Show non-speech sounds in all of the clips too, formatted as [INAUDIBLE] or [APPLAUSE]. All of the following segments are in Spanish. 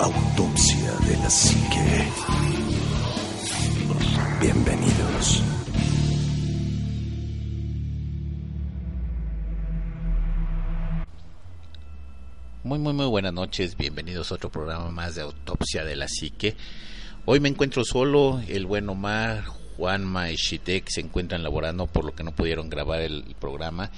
Autopsia de la Psique. Bienvenidos. Muy, muy, muy buenas noches. Bienvenidos a otro programa más de Autopsia de la Psique. Hoy me encuentro solo. El buen Omar, Juanma y Shitek se encuentran laborando por lo que no pudieron grabar el programa.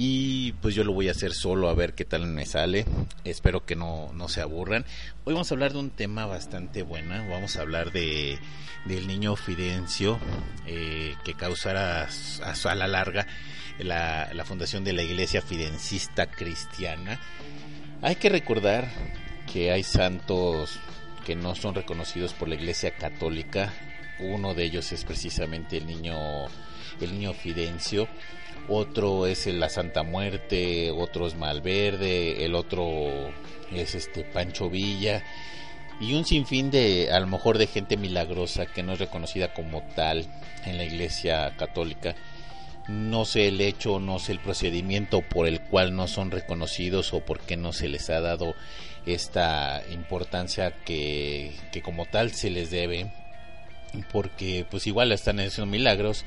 Y pues yo lo voy a hacer solo a ver qué tal me sale. Espero que no, no se aburran. Hoy vamos a hablar de un tema bastante bueno. Vamos a hablar de del niño Fidencio eh, que causará a, a la larga la, la fundación de la iglesia fidencista cristiana. Hay que recordar que hay santos que no son reconocidos por la iglesia católica. Uno de ellos es precisamente el niño el niño Fidencio otro es la Santa Muerte, otro es Malverde, el otro es este Pancho Villa y un sinfín de a lo mejor de gente milagrosa que no es reconocida como tal en la Iglesia Católica. No sé el hecho, no sé el procedimiento por el cual no son reconocidos o por qué no se les ha dado esta importancia que, que como tal se les debe, porque pues igual están haciendo milagros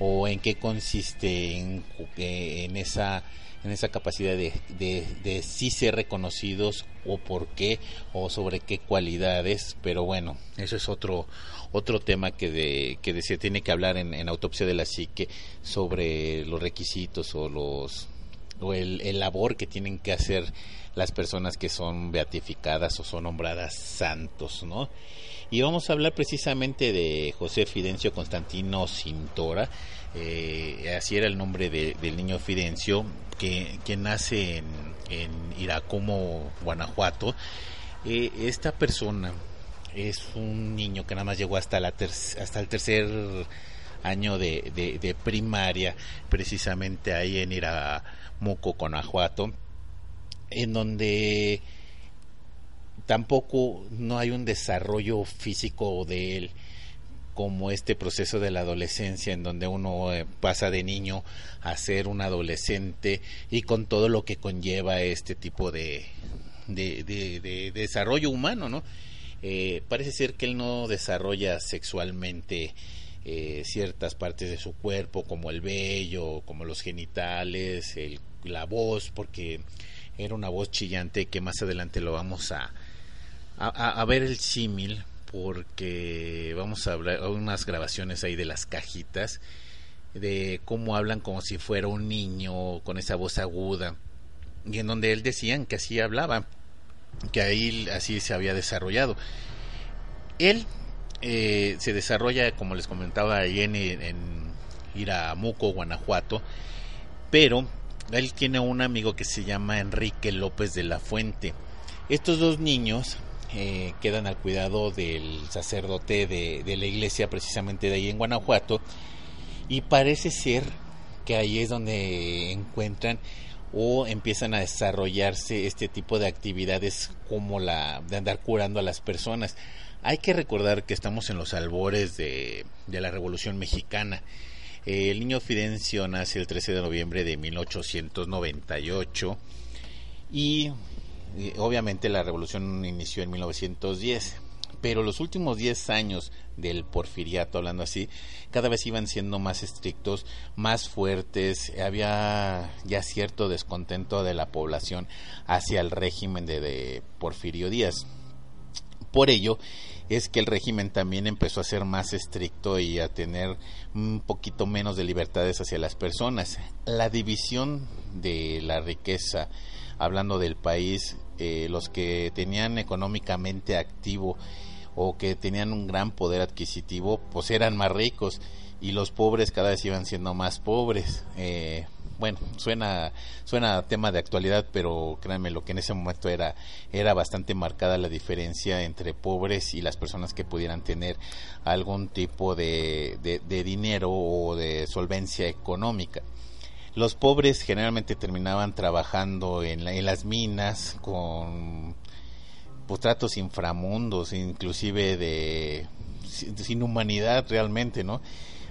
o en qué consiste en, en esa en esa capacidad de, de, de, sí ser reconocidos o por qué o sobre qué cualidades pero bueno eso es otro otro tema que de, que se tiene que hablar en, en, autopsia de la psique sobre los requisitos o los o el, el labor que tienen que hacer las personas que son beatificadas o son nombradas santos no y vamos a hablar precisamente de José Fidencio Constantino Cintora, eh, así era el nombre del niño Fidencio, que, que nace en, en Guanajuato. Eh, esta persona es un niño que nada más llegó hasta, la hasta el tercer año de, de, primaria, precisamente ahí en Iramuco, Guanajuato, en donde tampoco no hay un desarrollo físico de él como este proceso de la adolescencia en donde uno eh, pasa de niño a ser un adolescente y con todo lo que conlleva este tipo de, de desarrollo humano, ¿no? Eh, parece ser que él no desarrolla sexualmente eh, ciertas partes de su cuerpo como el vello, como los genitales, el, la voz, porque era una voz chillante que más adelante lo vamos a, a, ver el símil porque vamos a hablar unas grabaciones ahí de las cajitas de cómo hablan como si fuera un niño con esa voz aguda y en donde él decían que así hablaba que ahí así se había desarrollado. Él eh, se desarrolla como les comentaba ahí en, en Iramuco Guanajuato pero él tiene un amigo que se llama Enrique López de la Fuente estos dos niños eh, quedan al cuidado del sacerdote de, la iglesia precisamente de ahí en Guanajuato y parece ser que ahí es donde encuentran o empiezan a desarrollarse este tipo de actividades como la de andar curando a las personas. Hay que recordar que estamos en los albores de la Revolución Mexicana. El niño Fidencio nace el 13 de noviembre de 1898 y obviamente la revolución inició en 1910, pero los últimos 10 años del porfiriato, hablando así, cada vez iban siendo más estrictos, más fuertes, había ya cierto descontento de la población hacia el régimen de Porfirio Díaz. Por ello es que el régimen también empezó a ser más estricto y a tener un poquito menos de libertades hacia las personas. La división de la riqueza, hablando del país, eh, los que tenían económicamente activo o que tenían un gran poder adquisitivo, pues eran más ricos y los pobres cada vez iban siendo más pobres. Eh, bueno, suena, suena tema de actualidad, pero créanme lo que en ese momento era, era bastante marcada la diferencia entre pobres y las personas que pudieran tener algún tipo de, de, dinero o de solvencia económica los pobres generalmente terminaban trabajando en, la, en las minas con pues, tratos inframundos, inclusive de sin humanidad realmente, ¿no?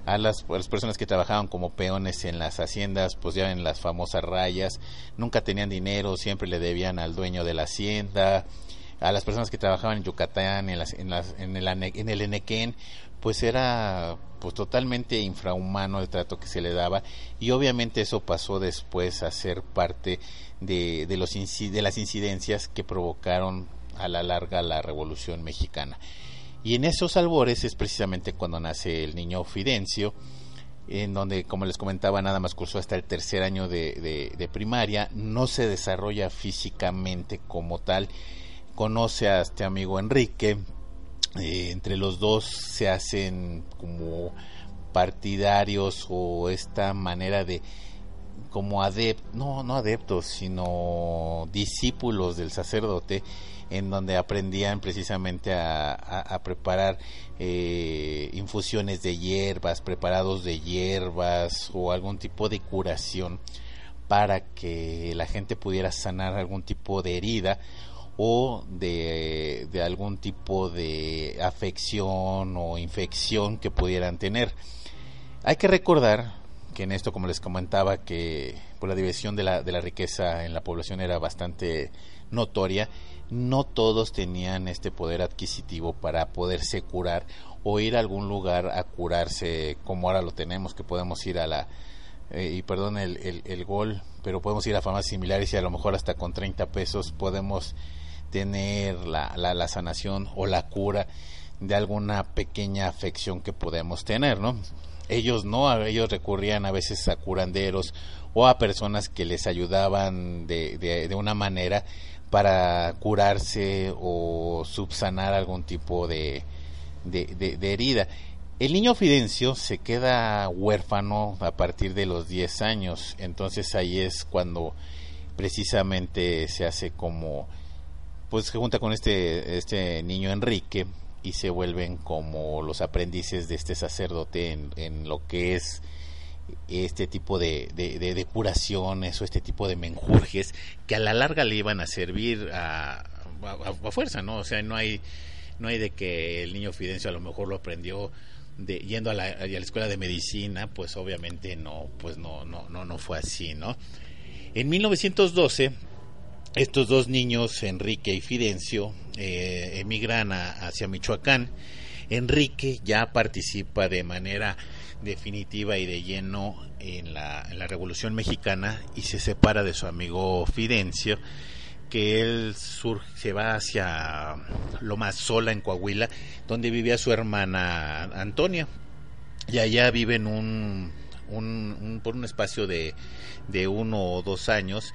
A las, personas que trabajaban como peones en las haciendas, pues ya en las famosas rayas, nunca tenían dinero, siempre le debían al dueño de la hacienda, a las personas que trabajaban en Yucatán, en, las, en, las, en, el, en el Enequén, pues era pues totalmente infrahumano el trato que se le daba y obviamente eso pasó después a ser parte de, de, los, de las incidencias que provocaron a la larga la Revolución Mexicana. Y en esos albores es precisamente cuando nace el niño Fidencio, en donde, como les comentaba, nada más cursó hasta el tercer año de, de, primaria, no se desarrolla físicamente como tal, conoce a este amigo Enrique, eh, entre los dos se hacen como partidarios o esta manera de como adeptos, no, no adeptos, sino discípulos del sacerdote, en donde aprendían precisamente a, preparar eh, infusiones de hierbas, preparados de hierbas o algún tipo de curación para que la gente pudiera sanar algún tipo de herida o de, de algún tipo de afección o infección que pudieran tener. Hay que recordar que en esto, como les comentaba, que por la división de la, de la riqueza en la población era bastante notoria, no todos tenían este poder adquisitivo para poderse curar o ir a algún lugar a curarse como ahora lo tenemos, que podemos ir a la, eh, y perdón el, el, el, gol, pero podemos ir a farmacias similares y a lo mejor hasta con 30 pesos podemos tener la, la, la sanación o la cura de alguna pequeña afección que podemos tener, ¿no? Ellos no, ellos recurrían a veces a curanderos o a personas que les ayudaban de, de, de una manera para curarse o subsanar algún tipo de, de, herida. El niño Fidencio se queda huérfano a partir de los 10 años, entonces ahí es cuando precisamente se hace como, pues se junta con este, este niño Enrique y se vuelven como los aprendices de este sacerdote en, en lo que es este tipo de, de, curaciones o este tipo de menjurjes que a la larga le iban a servir a, a, fuerza, ¿no? O sea, no hay, no hay de que el niño Fidencio a lo mejor lo aprendió de, yendo a la, a la escuela de medicina, pues obviamente no, pues no, no, no, no fue así, ¿no? En 1912, estos dos niños, Enrique y Fidencio, eh, emigran hacia Michoacán. Enrique ya participa de manera definitiva y de lleno en la, en la Revolución Mexicana y se separa de su amigo Fidencio que él se va hacia lo más Sola en Coahuila, donde vivía su hermana Antonia. Y allá viven un, un, por un espacio de, de uno o dos años.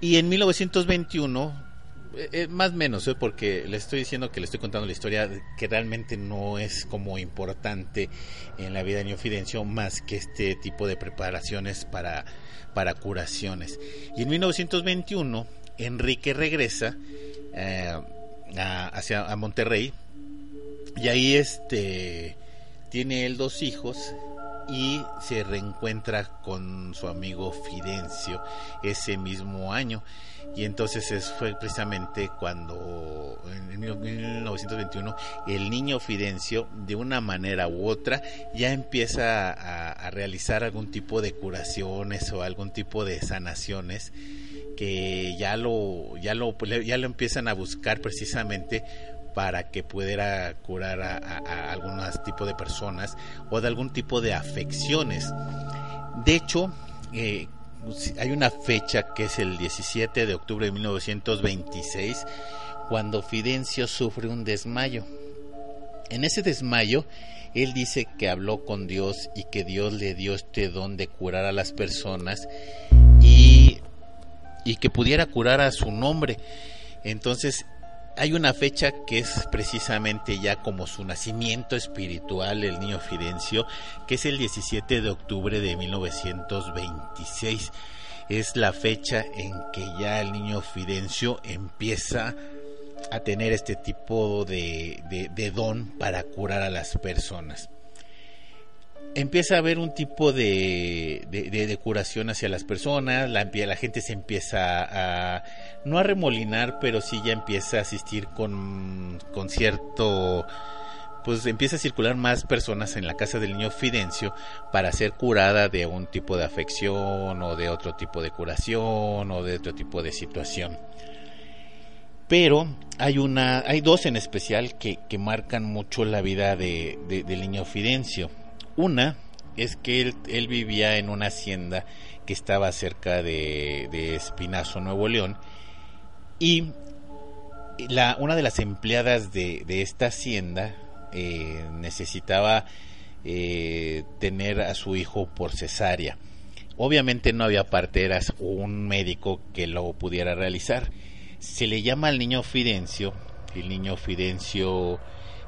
Y en 1921 eh, eh, más menos, ¿eh? porque le estoy diciendo que le estoy contando la historia que realmente no es como importante en la vida de Neofidencio más que este tipo de preparaciones para, para curaciones. Y en 1921 Enrique regresa a, hacia a Monterrey y ahí este tiene él dos hijos y se reencuentra con su amigo Fidencio ese mismo año y entonces es, fue precisamente cuando en 1921 el niño Fidencio de una manera u otra ya empieza a, realizar algún tipo de curaciones o algún tipo de sanaciones que ya lo ya lo ya lo empiezan a buscar precisamente para que pudiera curar a, a, algún tipo de personas o de algún tipo de afecciones. De hecho, eh, hay una fecha que es el 17 de octubre de 1926, cuando Fidencio sufre un desmayo. En ese desmayo, él dice que habló con Dios y que Dios le dio este don de curar a las personas y, y que pudiera curar a su nombre. Entonces, hay una fecha que es precisamente ya como su nacimiento espiritual, el niño Fidencio, que es el 17 de octubre de 1926. Es la fecha en que ya el niño Fidencio empieza a tener este tipo de, de, don para curar a las personas empieza a haber un tipo de, de, curación hacia las personas, la, gente se empieza a, no a remolinar, pero sí ya empieza a asistir con, con cierto, pues empieza a circular más personas en la casa del niño Fidencio para ser curada de un tipo de afección o de otro tipo de curación o de otro tipo de situación. Pero hay una, hay dos en especial que, que marcan mucho la vida de, del niño Fidencio. Una es que él, vivía en una hacienda que estaba cerca de, Espinazo, Nuevo León, y una de las empleadas de, de esta hacienda eh, necesitaba eh, tener a su hijo por cesárea. Obviamente no había parteras o un médico que lo pudiera realizar. Se le llama al niño Fidencio, el niño Fidencio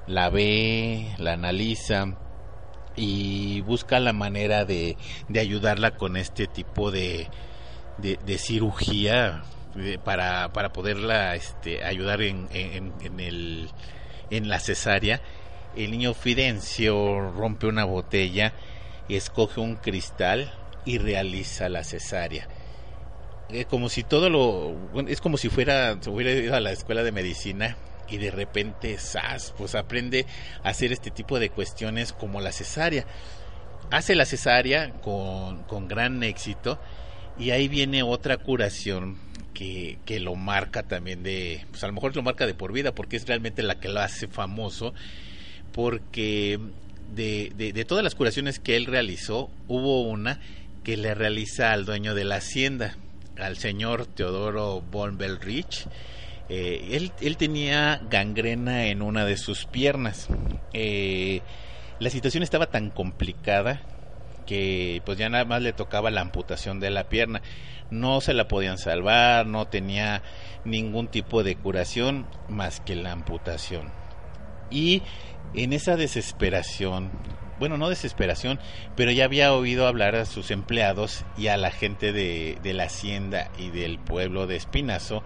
la ve, la analiza y busca la manera de, de ayudarla con este tipo de, de, cirugía eh, para, para poderla este, ayudar en, en, en, el, en la cesárea el niño Fidencio rompe una botella, escoge un cristal y realiza la cesárea. Es como si todo lo es como si fuera hubiera ido a la escuela de medicina y de repente ¡zas! pues aprende a hacer este tipo de cuestiones como la cesárea. Hace la cesárea con, con gran éxito y ahí viene otra curación que, que, lo marca también de, pues a lo mejor lo marca de por vida porque es realmente la que lo hace famoso porque de, de, todas las curaciones que él realizó, hubo una que le realiza al dueño de la hacienda, al señor Teodoro von Belrich. Eh, él, tenía gangrena en una de sus piernas. Eh, la situación estaba tan complicada que pues ya nada más le tocaba la amputación de la pierna. No se la podían salvar, no tenía ningún tipo de curación más que la amputación. Y en esa desesperación, bueno, no desesperación, pero ya había oído hablar a sus empleados y a la gente de, la hacienda y del pueblo de Espinazo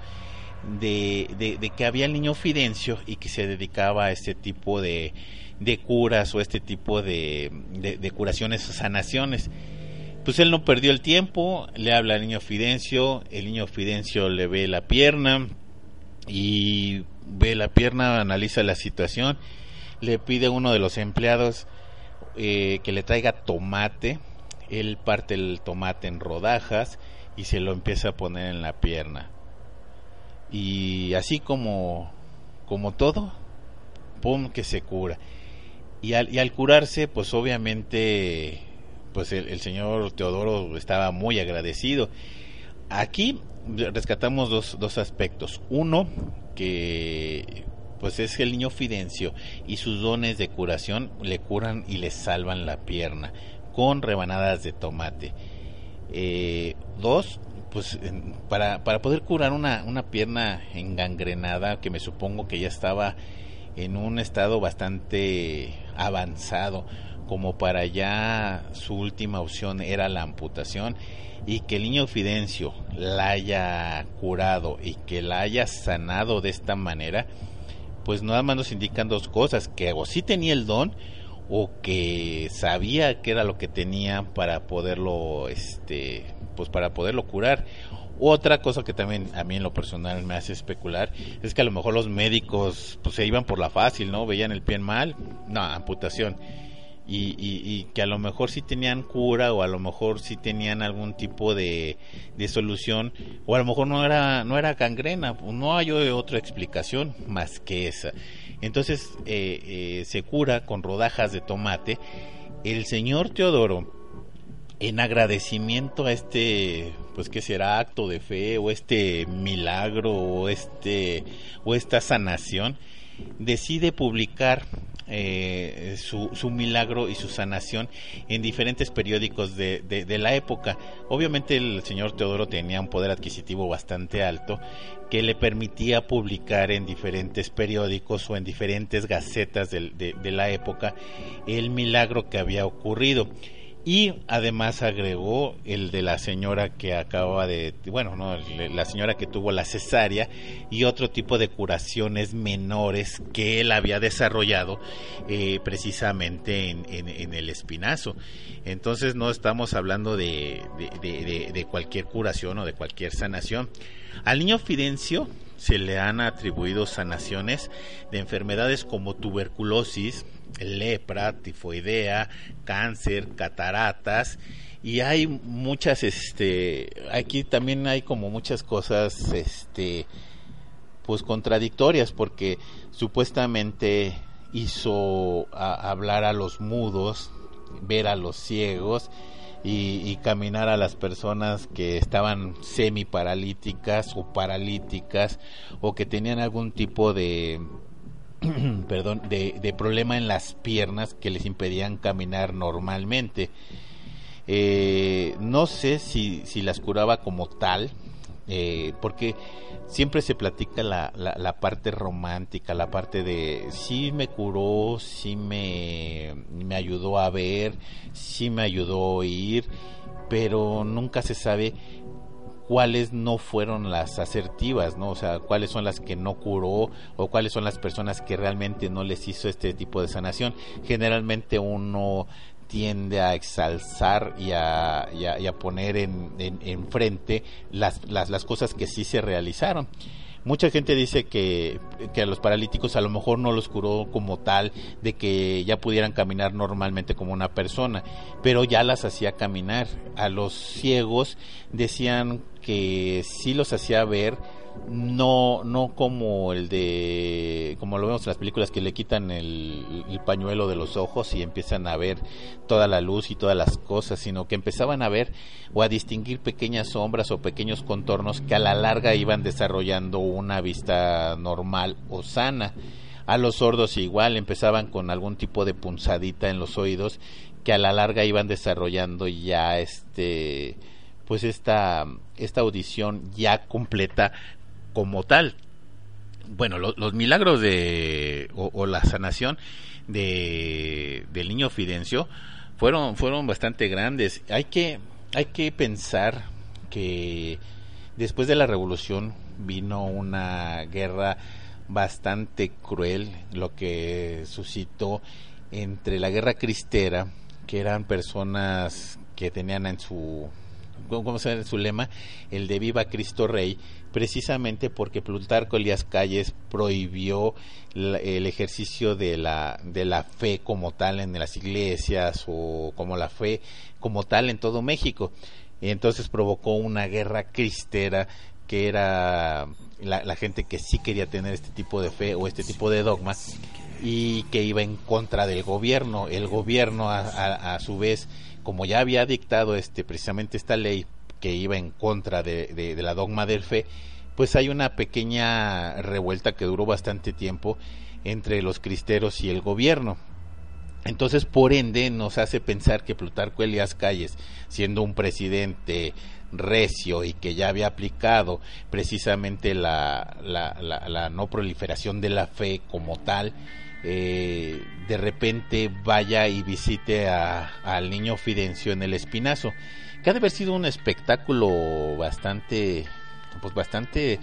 de, de, que había el niño Fidencio y que se dedicaba a este tipo de, de curas o este tipo de, de, curaciones o sanaciones. Pues él no perdió el tiempo, le habla al niño Fidencio, el niño Fidencio le ve la pierna y ve la pierna, analiza la situación le pide a uno de los empleados eh, que le traiga tomate, él parte el tomate en rodajas y se lo empieza a poner en la pierna. Y así como, como todo, pum, que se cura. Y al, y al curarse, pues obviamente, pues el, señor Teodoro estaba muy agradecido. Aquí rescatamos dos, dos aspectos. Uno, que pues es el niño Fidencio y sus dones de curación le curan y le salvan la pierna con rebanadas de tomate. Eh, dos, pues para, para poder curar una, una pierna engangrenada que me supongo que ya estaba en un estado bastante avanzado como para ya su última opción era la amputación y que el niño Fidencio la haya curado y que la haya sanado de esta manera, pues nada más nos indican dos cosas, que o sí tenía el don o que sabía que era lo que tenía para poderlo este pues para poderlo curar. Otra cosa que también a mí en lo personal me hace especular es que a lo mejor los médicos pues se iban por la fácil, ¿no? Veían el pie mal, no, amputación y, que a lo mejor sí tenían cura o a lo mejor sí tenían algún tipo de, de solución o a lo mejor no era no era gangrena no hay otra explicación más que esa entonces eh, eh, se cura con rodajas de tomate el señor Teodoro en agradecimiento a este pues que será acto de fe o este milagro o este o esta sanación decide publicar eh, su, su, milagro y su sanación en diferentes periódicos de, de, la época. Obviamente el señor Teodoro tenía un poder adquisitivo bastante alto que le permitía publicar en diferentes periódicos o en diferentes gacetas de, de la época el milagro que había ocurrido y además agregó el de la señora que acaba de, bueno, no, la señora que tuvo la cesárea y otro tipo de curaciones menores que él había desarrollado eh, precisamente en, en, el espinazo. Entonces no estamos hablando de, de, de, cualquier curación o de cualquier sanación. Al niño Fidencio se le han atribuido sanaciones de enfermedades como tuberculosis, lepra, tifoidea, cáncer, cataratas y hay muchas este aquí también hay como muchas cosas este pues contradictorias porque supuestamente hizo hablar a los mudos, ver a los ciegos y, caminar a las personas que estaban semi paralíticas o paralíticas o que tenían algún tipo de [CLEARS THROAT] perdón de, problema en las piernas que les impedían caminar normalmente. Eh, no sé si, si las curaba como tal eh, porque siempre se platica la, la, parte romántica, la parte de sí me curó, sí me, me ayudó a ver, sí me ayudó a oír, pero nunca se sabe cuáles no fueron las asertivas, ¿no? O sea, cuáles son las que no curó o cuáles son las personas que realmente no les hizo este tipo de sanación. Generalmente uno tiende a exalzar y a, y a, poner en, en, frente las, las, las, cosas que sí se realizaron. Mucha gente dice que, que, a los paralíticos a lo mejor no los curó como tal, de que ya pudieran caminar normalmente como una persona, pero ya las hacía caminar. A los ciegos decían que sí los hacía ver, no no como el de como lo vemos en las películas que le quitan el, pañuelo de los ojos y empiezan a ver toda la luz y todas las cosas sino que empezaban a ver o a distinguir pequeñas sombras o pequeños contornos que a la larga iban desarrollando una vista normal o sana. A los sordos igual empezaban con algún tipo de punzadita en los oídos que a la larga iban desarrollando ya este pues esta, esta audición ya completa como tal. Bueno, los milagros de o, la sanación de del niño Fidencio fueron fueron bastante grandes. Hay que hay que pensar que después de la revolución vino una guerra bastante cruel, lo que suscitó entre la guerra cristera, que eran personas que tenían en su ¿cómo se llama su lema? El de Viva Cristo Rey, precisamente porque Plutarco Elías Calles prohibió el ejercicio de la, de la fe como tal en las iglesias o como la fe como tal en todo México. Y entonces provocó una guerra cristera que era la, gente que sí quería tener este tipo de fe o este tipo de dogmas y que iba en contra del gobierno. El gobierno a su vez como ya había dictado este precisamente esta ley que iba en contra de, la dogma del fe, pues hay una pequeña revuelta que duró bastante tiempo entre los cristeros y el gobierno. Entonces, por ende, nos hace pensar que Plutarco Elias Calles, siendo un presidente recio y que ya había aplicado precisamente la, la, la no proliferación de la fe como tal, eh, de repente vaya y visite al niño Fidencio en el Espinazo, que ha de haber sido un espectáculo bastante, pues bastante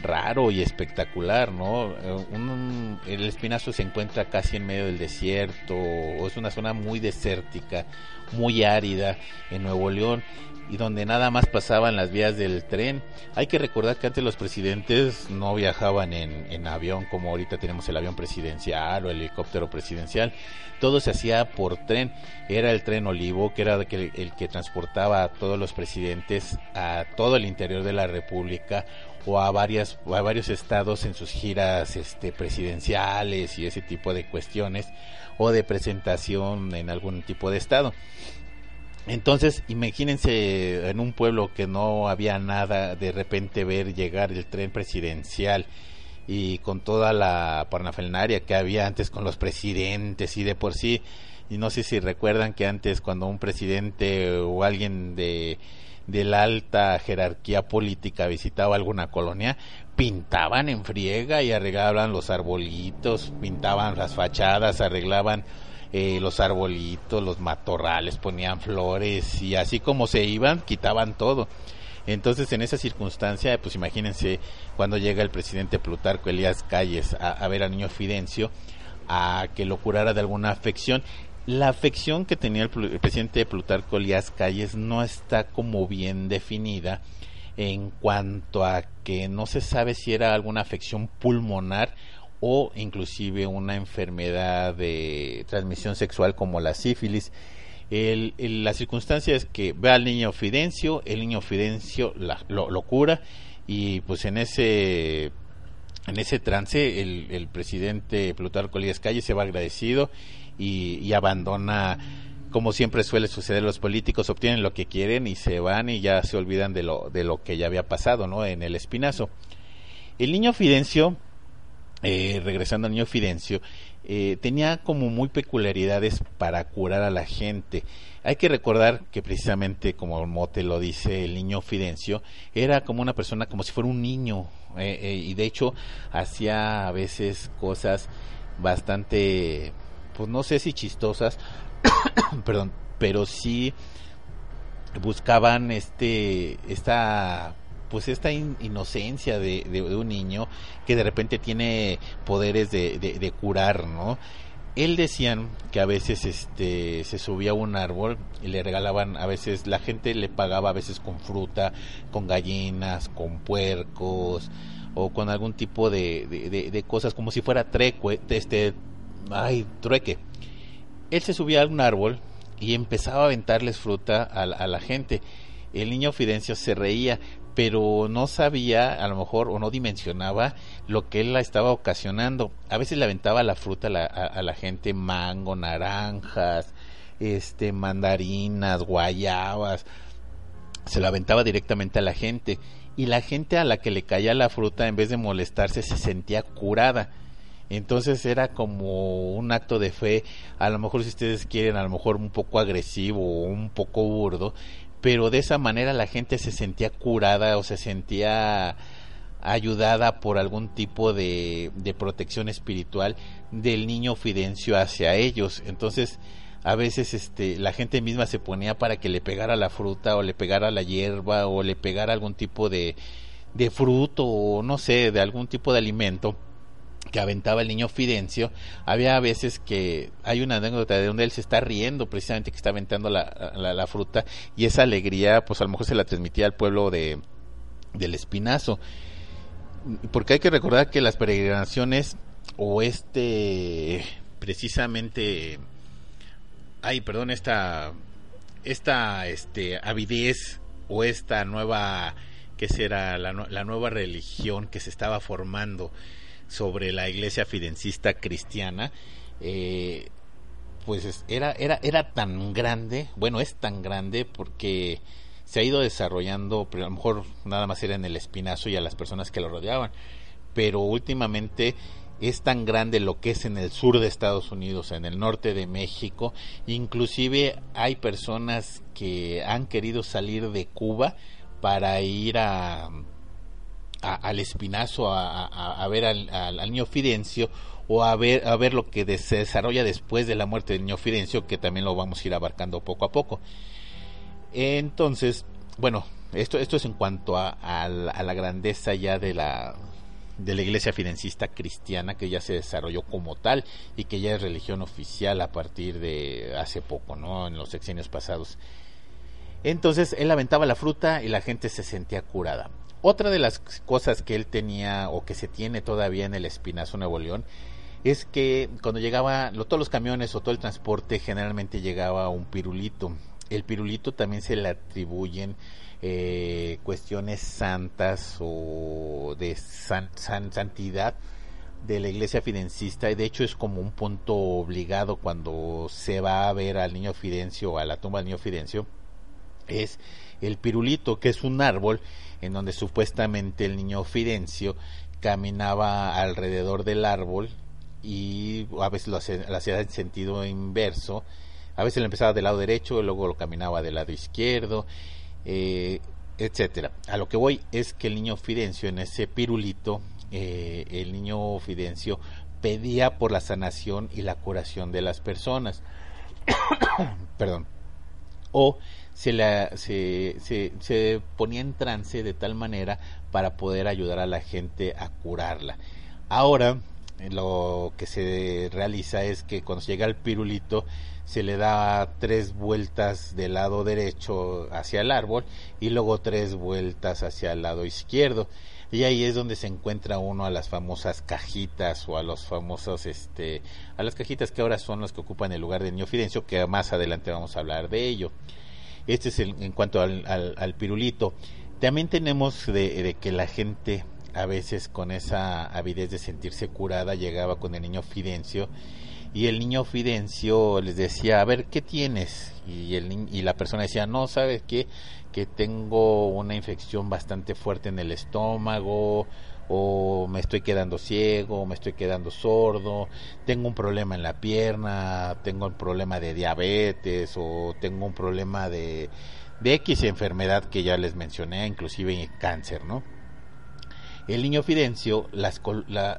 raro y espectacular, ¿no? Eh, el Espinazo se encuentra casi en medio del desierto, es una zona muy desértica, muy árida en Nuevo León y donde nada más pasaban las vías del tren. Hay que recordar que antes los presidentes no viajaban en, avión como ahorita tenemos el avión presidencial o el helicóptero presidencial. Todo se hacía por tren. Era el tren Olivo, que era el que transportaba a todos los presidentes a todo el interior de la República o a varias a varios estados en sus giras este presidenciales y ese tipo de cuestiones o de presentación en algún tipo de estado. Entonces, imagínense en un pueblo que no había nada, de repente ver llegar el tren presidencial y con toda la parnafalnaria que había antes con los presidentes y de por sí, y no sé si recuerdan que antes cuando un presidente o alguien de, de la alta jerarquía política visitaba alguna colonia, pintaban en friega y arreglaban los arbolitos, pintaban las fachadas, arreglaban eh, los arbolitos, los matorrales, ponían flores y así como se iban, quitaban todo. Entonces, en esa circunstancia, pues imagínense cuando llega el presidente Plutarco Elías Calles a, ver al niño Fidencio, a que lo curara de alguna afección. La afección que tenía el, el, presidente Plutarco Elías Calles no está como bien definida en cuanto a que no se sabe si era alguna afección pulmonar o inclusive una enfermedad de transmisión sexual como la sífilis. El, la circunstancia es que ve al niño Fidencio, el niño Fidencio lo, cura y pues en ese en ese trance el, el presidente Plutarco Elías Calle se va agradecido y, y abandona como siempre suele suceder, los políticos obtienen lo que quieren y se van y ya se olvidan de lo, de lo que ya había pasado, ¿no? En el espinazo. El niño Fidencio, eh, regresando al niño Fidencio, eh, tenía como muy peculiaridades para curar a la gente. Hay que recordar que precisamente, como mote lo dice, el niño Fidencio era como una persona, como si fuera un niño, eh, y de hecho hacía a veces cosas bastante, pues no sé si chistosas, [COUGHS] perdón, pero sí buscaban este esta pues esta inocencia de, un niño que de repente tiene poderes de, de, curar, ¿no? Él decían que a veces este se subía a un árbol y le regalaban a veces la gente le pagaba a veces con fruta, con gallinas, con puercos o con algún tipo de, cosas como si fuera treque, este ay, trueque él se subía a un árbol y empezaba a aventarles fruta a, la gente. El niño Fidencio se reía, pero no sabía, a lo mejor, o no dimensionaba lo que él la estaba ocasionando. A veces le aventaba la fruta a la, gente, mango, naranjas, este, mandarinas, guayabas. Se la aventaba directamente a la gente. Y la gente a la que le caía la fruta, en vez de molestarse, se sentía curada entonces era como un acto de fe, a lo mejor si ustedes quieren, a lo mejor un poco agresivo o un poco burdo, pero de esa manera la gente se sentía curada o se sentía ayudada por algún tipo de, protección espiritual del niño Fidencio hacia ellos. Entonces, a veces este la gente misma se ponía para que le pegara la fruta o le pegara la hierba o le pegara algún tipo de, de fruto o no sé, de algún tipo de alimento que aventaba el niño Fidencio, había veces que hay una anécdota de donde él se está riendo precisamente que está aventando la, la, fruta y esa alegría pues a lo mejor se la transmitía al pueblo de del Espinazo. Porque hay que recordar que las peregrinaciones o este precisamente ay perdón esta esta este avidez o esta nueva que será la, la nueva religión que se estaba formando sobre la iglesia fidencista cristiana, eh, pues era, era, era tan grande, bueno, es tan grande porque se ha ido desarrollando, pero a lo mejor nada más era en el espinazo y a las personas que lo rodeaban, pero últimamente es tan grande lo que es en el sur de Estados Unidos, en el norte de México, inclusive hay personas que han querido salir de Cuba para ir a, al espinazo a, ver al, niño Fidencio o a ver, a ver lo que se desarrolla después de la muerte del niño Fidencio, que también lo vamos a ir abarcando poco a poco. Entonces, bueno, esto, esto es en cuanto a, la, grandeza ya de la, de la iglesia fidencista cristiana que ya se desarrolló como tal y que ya es religión oficial a partir de hace poco, ¿no? En los sexenios pasados. Entonces él aventaba la fruta y la gente se sentía curada. Otra de las cosas que él tenía o que se tiene todavía en el Espinazo Nuevo León es que cuando llegaba, todos los camiones o todo el transporte generalmente llegaba un pirulito. El pirulito también se le atribuyen eh, cuestiones santas o de santidad de la iglesia fidencista y de hecho es como un punto obligado cuando se va a ver al niño Fidencio o a la tumba del niño Fidencio es el pirulito que es un árbol en donde supuestamente el niño Fidencio caminaba alrededor del árbol y a veces lo hacía, en sentido inverso, a veces lo empezaba del lado derecho, y luego lo caminaba del lado izquierdo, eh, etcétera. A lo que voy es que el niño Fidencio en ese pirulito, eh, el niño Fidencio pedía por la sanación y la curación de las personas. [COUGHS] Perdón. O se, la, se, se, ponía en trance de tal manera para poder ayudar a la gente a curarla. Ahora lo que se realiza es que cuando llega el pirulito se le da tres vueltas del lado derecho hacia el árbol y luego tres vueltas hacia el lado izquierdo y ahí es donde se encuentra uno a las famosas cajitas o a los famosos este a las cajitas que ahora son las que ocupan el lugar de niño Fidencio que más adelante vamos a hablar de ello este es en cuanto al, al, pirulito. También tenemos de, que la gente a veces con esa avidez de sentirse curada llegaba con el niño Fidencio y el niño Fidencio les decía, a ver, ¿qué tienes? Y, el, y la persona decía, no, ¿sabes qué? Que tengo una infección bastante fuerte en el estómago, o me estoy quedando ciego, me estoy quedando sordo, tengo un problema en la pierna, tengo un problema de diabetes, o tengo un problema de, de X enfermedad que ya les mencioné, inclusive cáncer, ¿no? el niño Fidencio las,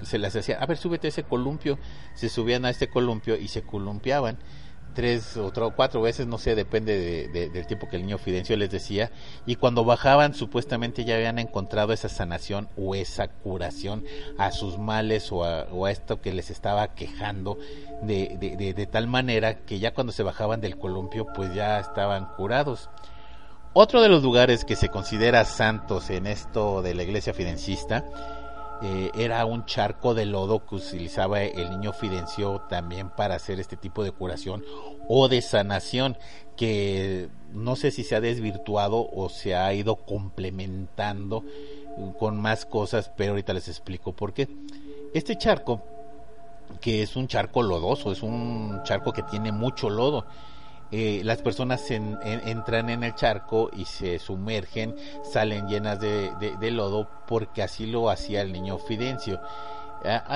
se las hacía, a ver, súbete a ese columpio, se subían a este columpio y se columpiaban tres o cuatro veces, no sé, depende del tiempo que el niño Fidencio les decía, y cuando bajaban supuestamente ya habían encontrado esa sanación o esa curación a sus males o a, esto que les estaba quejando de, de tal manera que ya cuando se bajaban del columpio pues ya estaban curados. Otro de los lugares que se considera santos en esto de la iglesia fidencista eh, era un charco de lodo que utilizaba el niño Fidencio también para hacer este tipo de curación o de sanación que no sé si se ha desvirtuado o se ha ido complementando con más cosas, pero ahorita les explico por qué. Este charco, que es un charco lodoso, es un charco que tiene mucho lodo, eh, las personas entran en el charco y se sumergen, salen llenas de, lodo porque así lo hacía el niño Fidencio.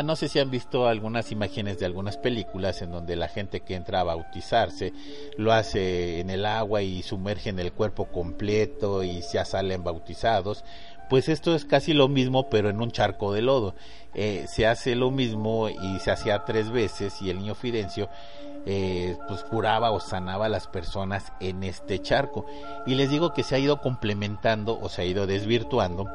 No sé si han visto algunas imágenes de algunas películas en donde la gente que entra a bautizarse lo hace en el agua y sumergen el cuerpo completo y ya salen bautizados. Pues esto es casi lo mismo pero en un charco de lodo. Eh, se hace lo mismo y se hacía tres veces y el niño Fidencio eh, pues curaba o sanaba a las personas en este charco. Y les digo que se ha ido complementando o se ha ido desvirtuando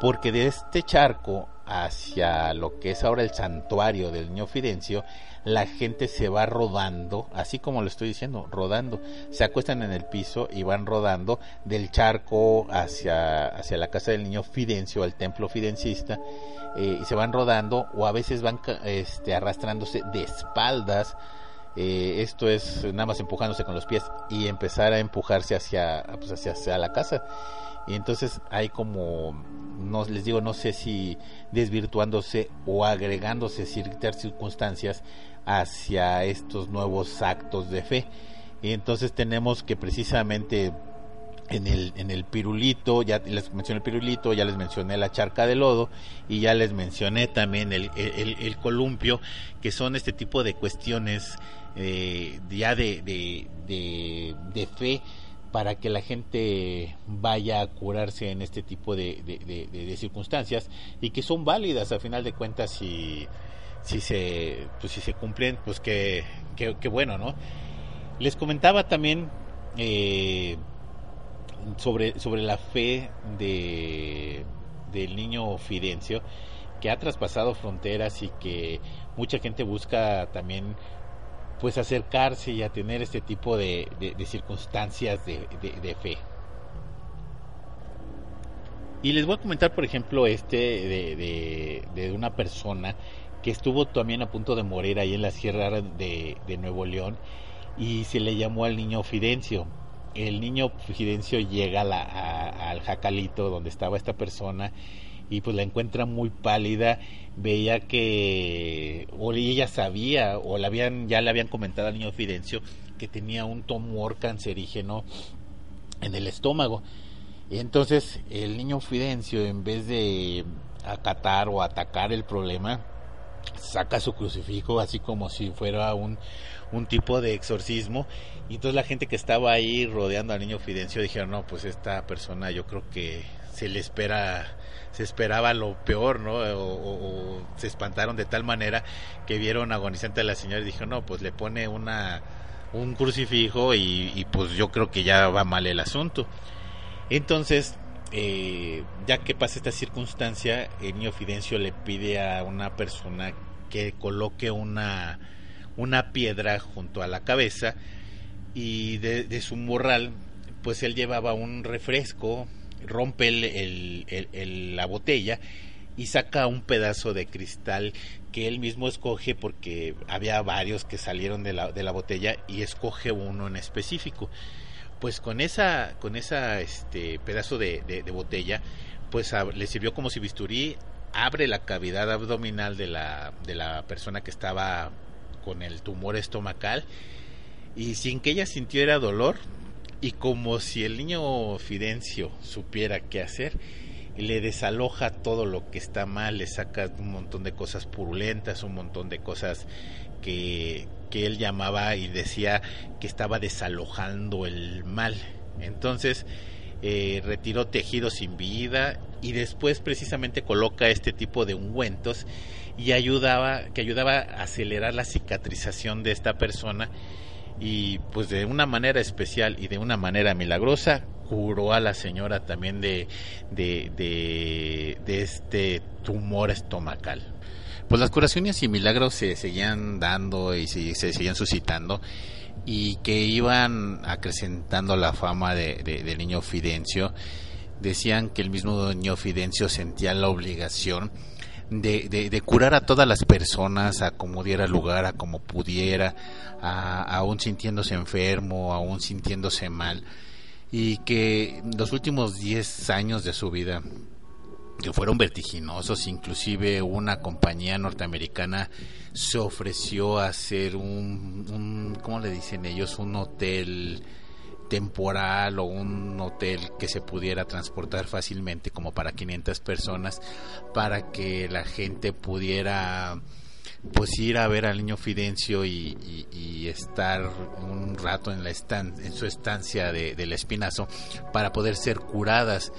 porque de este charco hacia lo que es ahora el santuario del niño Fidencio, la gente se va rodando, así como lo estoy diciendo, rodando. Se acuestan en el piso y van rodando del charco hacia, hacia la casa del niño Fidencio, al templo fidencista, eh, y se van rodando o a veces van este, arrastrándose de espaldas eh, esto es nada más empujándose con los pies y empezar a empujarse hacia, pues hacia, la casa. Y entonces hay como, no les digo, no sé si desvirtuándose o agregándose ciertas circunstancias hacia estos nuevos actos de fe. Y entonces tenemos que precisamente en el, en el pirulito, ya les mencioné el pirulito, ya les mencioné la charca de lodo y ya les mencioné también el, el columpio, que son este tipo de cuestiones eh, ya de, de, fe para que la gente vaya a curarse en este tipo de, de, circunstancias y que son válidas a final de cuentas si, si, se, pues si se cumplen, pues que, que, bueno, ¿no? Les comentaba también eh, sobre, sobre la fe de, del niño Fidencio que ha traspasado fronteras y que mucha gente busca también pues acercarse y a tener este tipo de, circunstancias de, fe. Y les voy a comentar, por ejemplo, este de, una persona que estuvo también a punto de morir ahí en la sierra de, Nuevo León y se le llamó al niño Fidencio. El niño Fidencio llega al jacalito donde estaba esta persona y pues la encuentra muy pálida. Veía que o ella sabía o le habían ya le habían comentado al niño Fidencio que tenía un tumor cancerígeno en el estómago. Entonces el niño Fidencio en vez de acatar o atacar el problema saca su crucifijo así como si fuera un, un tipo de exorcismo. Y entonces la gente que estaba ahí rodeando al niño Fidencio dijeron no pues esta persona yo creo que se le espera se esperaba lo peor, ¿no? O, se espantaron de tal manera que vieron agonizante a la señora y dijo, no, pues le pone una un crucifijo y, pues yo creo que ya va mal el asunto. Entonces, eh, ya que pasa esta circunstancia, el niño Fidencio le pide a una persona que coloque una, una piedra junto a la cabeza y de, de su morral, pues él llevaba un refresco rompe el, la botella y saca un pedazo de cristal que él mismo escoge porque había varios que salieron de la, de la botella y escoge uno en específico. Pues con esa, con esa este pedazo de, de, botella, pues le sirvió como si bisturí, abre la cavidad abdominal de la, de la persona que estaba con el tumor estomacal y sin que ella sintiera dolor y como si el niño Fidencio supiera qué hacer, le desaloja todo lo que está mal, le saca un montón de cosas purulentas, un montón de cosas que, que él llamaba y decía que estaba desalojando el mal. Entonces eh, retiró tejido sin vida y después precisamente coloca este tipo de ungüentos y ayudaba que ayudaba a acelerar la cicatrización de esta persona y pues de una manera especial y de una manera milagrosa curó a la señora también de, de, de, este tumor estomacal. Pues las curaciones y milagros se seguían dando y se, se seguían suscitando y que iban acrecentando la fama de, del niño Fidencio. Decían que el mismo niño Fidencio sentía la obligación de, de, curar a todas las personas a como diera lugar, a como pudiera, a, aún sintiéndose enfermo, aún sintiéndose mal, y que los últimos 10 años de su vida que fueron vertiginosos, inclusive una compañía norteamericana se ofreció a hacer un, un ¿cómo le dicen ellos? Un hotel temporal o un hotel que se pudiera transportar fácilmente como para 500 personas para que la gente pudiera pues ir a ver al niño Fidencio y, estar un rato en la en su estancia de, del Espinazo para poder ser curadas.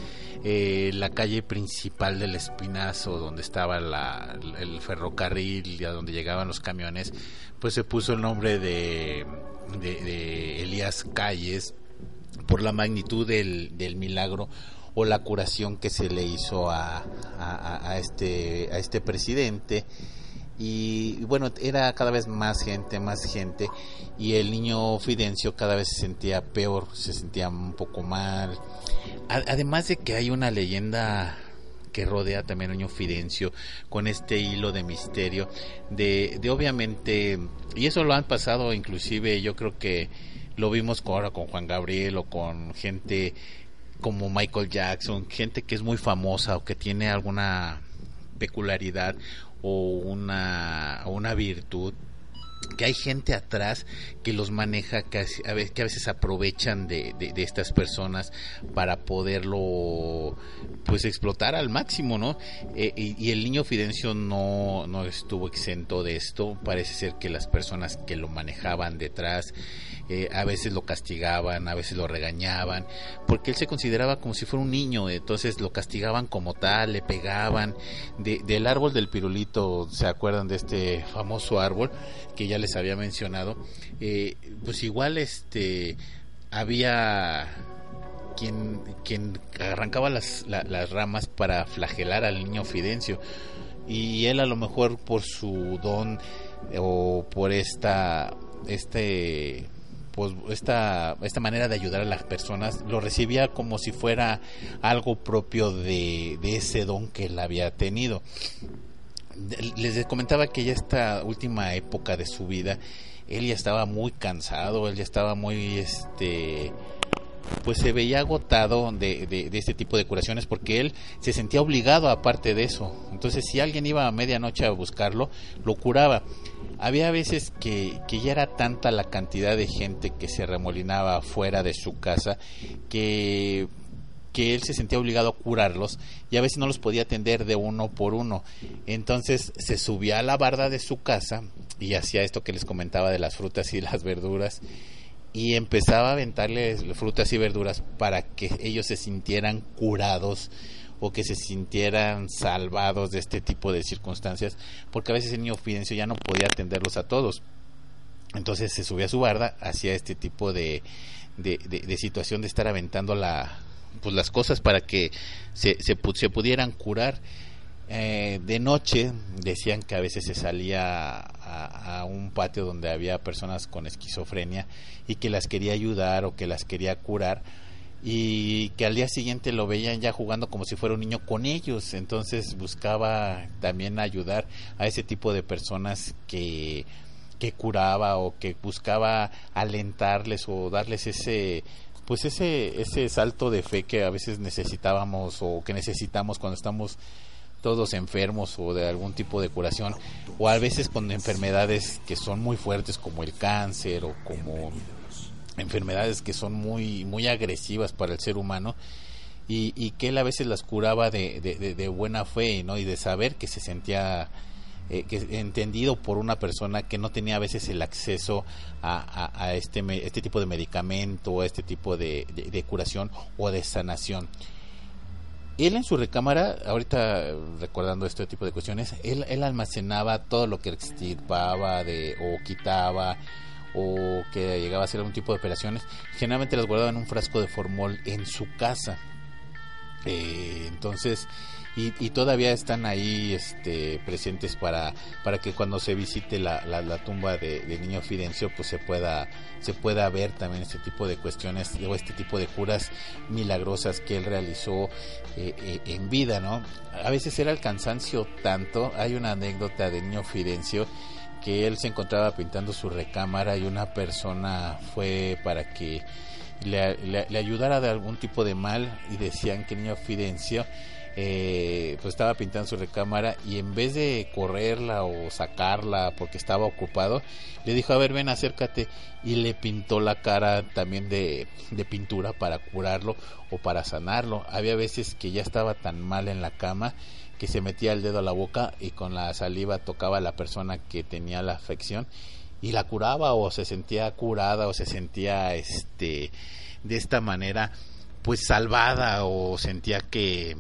Eh, la calle principal del Espinazo donde estaba la, el ferrocarril y a donde llegaban los camiones pues se puso el nombre de de, Elías Calles por la magnitud del, del, milagro o la curación que se le hizo a, a, este, a este presidente y bueno, era cada vez más gente, más gente y el niño Fidencio cada vez se sentía peor, se sentía un poco mal. Además de que hay una leyenda que rodea también al niño Fidencio con este hilo de misterio de, de obviamente y eso lo han pasado inclusive yo creo que lo vimos ahora con Juan Gabriel o con gente como Michael Jackson gente que es muy famosa o que tiene alguna peculiaridad o una, una virtud que hay gente atrás que los maneja, que a veces, aprovechan de, de, estas personas para poderlo pues explotar al máximo, ¿no? Eh, y, el niño Fidencio no, no estuvo exento de esto, parece ser que las personas que lo manejaban detrás eh, a veces lo castigaban, a veces lo regañaban, porque él se consideraba como si fuera un niño, entonces lo castigaban como tal, le pegaban, de, del árbol del pirulito, ¿se acuerdan de este famoso árbol que ya les había mencionado? Eh, pues igual este había quien, quien arrancaba las, las ramas para flagelar al niño Fidencio y él a lo mejor por su don o por esta este pues esta, esta manera de ayudar a las personas lo recibía como si fuera algo propio de, de ese don que él había tenido. Les comentaba que ya esta última época de su vida, él ya estaba muy cansado, él ya estaba muy, este, pues se veía agotado de, de, de, este tipo de curaciones porque él se sentía obligado aparte de eso. Entonces si alguien iba a medianoche a buscarlo, lo curaba había veces que, que, ya era tanta la cantidad de gente que se remolinaba fuera de su casa que, que él se sentía obligado a curarlos y a veces no los podía atender de uno por uno. Entonces se subía a la barda de su casa y hacía esto que les comentaba de las frutas y las verduras y empezaba a aventarles frutas y verduras para que ellos se sintieran curados o que se sintieran salvados de este tipo de circunstancias, porque a veces el niño Fidencio ya no podía atenderlos a todos. Entonces se subía a su barda, hacía este tipo de, de, situación de estar aventando la, pues las cosas para que se, se, se pudieran curar. Eh, de noche decían que a veces se salía a, a, un patio donde había personas con esquizofrenia y que las quería ayudar o que las quería curar y que al día siguiente lo veían ya jugando como si fuera un niño con ellos. Entonces buscaba también ayudar a ese tipo de personas que, que curaba o que buscaba alentarles o darles ese pues ese ese salto de fe que a veces necesitábamos o que necesitamos cuando estamos todos enfermos o de algún tipo de curación, o a veces con enfermedades que son muy fuertes como el cáncer o como enfermedades que son muy, muy agresivas para el ser humano, y, y que él a veces las curaba de, de, buena fe ¿no? y de saber que se sentía eh, que entendido por una persona que no tenía a veces el acceso a, a, este, este tipo de medicamento a este tipo de, curación o de sanación. Él en su recámara, ahorita recordando este tipo de cuestiones, él, él almacenaba todo lo que extirpaba de, o quitaba o que llegaba a hacer algún tipo de operaciones, generalmente las guardaba en un frasco de formol en su casa eh, entonces, y, todavía están ahí este, presentes para, para que cuando se visite la, la, tumba de, niño Fidencio, pues se pueda, se pueda ver también este tipo de cuestiones o este tipo de curas milagrosas que él realizó eh, eh, en vida, ¿no? A veces era el cansancio tanto, hay una anécdota del niño Fidencio que él se encontraba pintando su recámara y una persona fue para que le, ayudara de algún tipo de mal y decían que niño Fidencio eh, pues estaba pintando su recámara y en vez de correrla o sacarla porque estaba ocupado, le dijo, a ver, ven, acércate y le pintó la cara también de, pintura para curarlo o para sanarlo. Había veces que ya estaba tan mal en la cama que se metía el dedo a la boca y con la saliva tocaba a la persona que tenía la afección y la curaba o se sentía curada o se sentía este de esta manera pues salvada o sentía que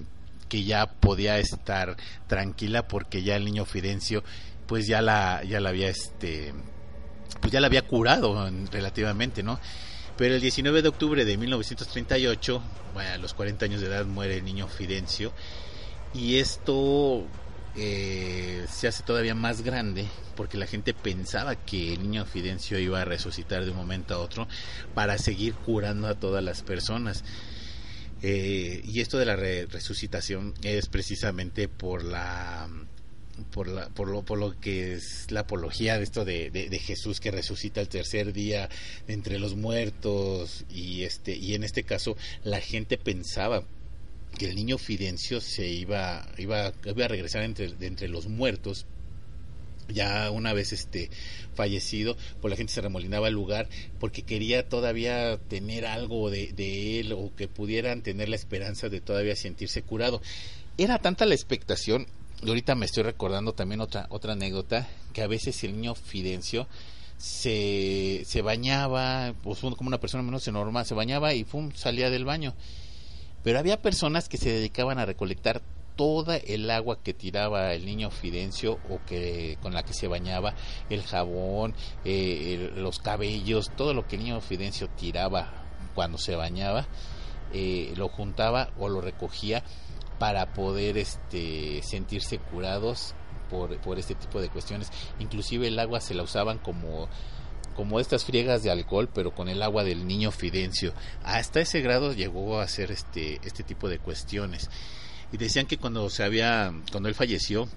que ya podía estar tranquila porque ya el niño Fidencio pues ya la ya la había este pues ya la había curado relativamente, ¿no? Pero el 19 de octubre de 1938, bueno, a los 40 años de edad muere el niño Fidencio y esto eh, se hace todavía más grande porque la gente pensaba que el niño Fidencio iba a resucitar de un momento a otro para seguir curando a todas las personas. Eh, y esto de la resucitación es precisamente por la por, la, por, lo, por lo que es la apología de esto de, de, Jesús que resucita el tercer día entre los muertos y este y en este caso la gente pensaba que el niño Fidencio se iba, iba, iba a regresar entre, de entre los muertos ya una vez este fallecido, pues la gente se remolinaba al lugar porque quería todavía tener algo de, de, él o que pudieran tener la esperanza de todavía sentirse curado. Era tanta la expectación, y ahorita me estoy recordando también otra, otra anécdota, que a veces el niño Fidencio se, se bañaba, pues como una persona menos normal, se bañaba y pum, salía del baño pero había personas que se dedicaban a recolectar toda el agua que tiraba el niño Fidencio o que con la que se bañaba, el jabón, eh, los cabellos, todo lo que el niño Fidencio tiraba cuando se bañaba, eh, lo juntaba o lo recogía para poder este, sentirse curados por, por este tipo de cuestiones. Inclusive el agua se la usaban como como estas friegas de alcohol, pero con el agua del niño Fidencio. Hasta ese grado llegó a hacer este, este tipo de cuestiones. Y decían que cuando se había, cuando él falleció,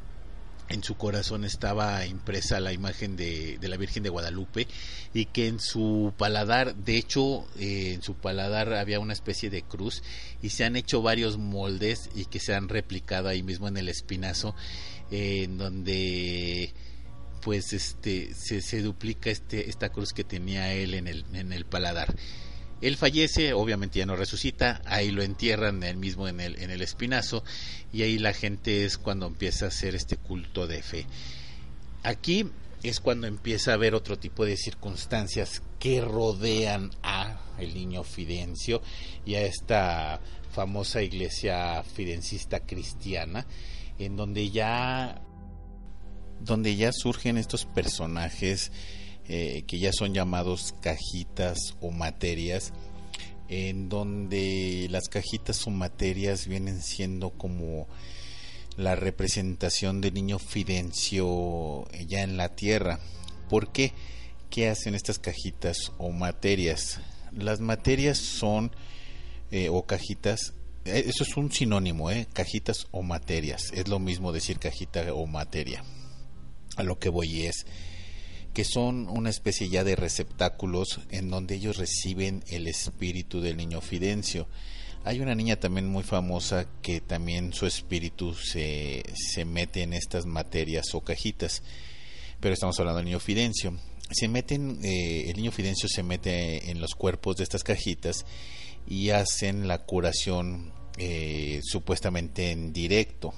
en su corazón estaba impresa la imagen de, de, la Virgen de Guadalupe y que en su paladar, de hecho, eh, en su paladar había una especie de cruz y se han hecho varios moldes y que se han replicado ahí mismo en el espinazo, eh, en donde pues este se, se, duplica este esta cruz que tenía él en el en el paladar él fallece obviamente ya no resucita ahí lo entierran él mismo en el en el espinazo y ahí la gente es cuando empieza a hacer este culto de fe. Aquí es cuando empieza a haber otro tipo de circunstancias que rodean a el niño Fidencio y a esta famosa iglesia fidencista cristiana en donde ya donde ya surgen estos personajes eh, que ya son llamados cajitas o materias, en donde las cajitas o materias vienen siendo como la representación del niño Fidencio ya en la tierra. ¿Por qué? ¿Qué hacen estas cajitas o materias? Las materias son, eh, o cajitas, eh, eso es un sinónimo, ¿eh? cajitas o materias. Es lo mismo decir cajita o materia a lo que voy es que son una especie ya de receptáculos en donde ellos reciben el espíritu del niño Fidencio. Hay una niña también muy famosa que también su espíritu se, se mete en estas materias o cajitas, pero estamos hablando del niño Fidencio. Se meten, eh, el niño Fidencio se mete en los cuerpos de estas cajitas y hacen la curación eh, supuestamente en directo.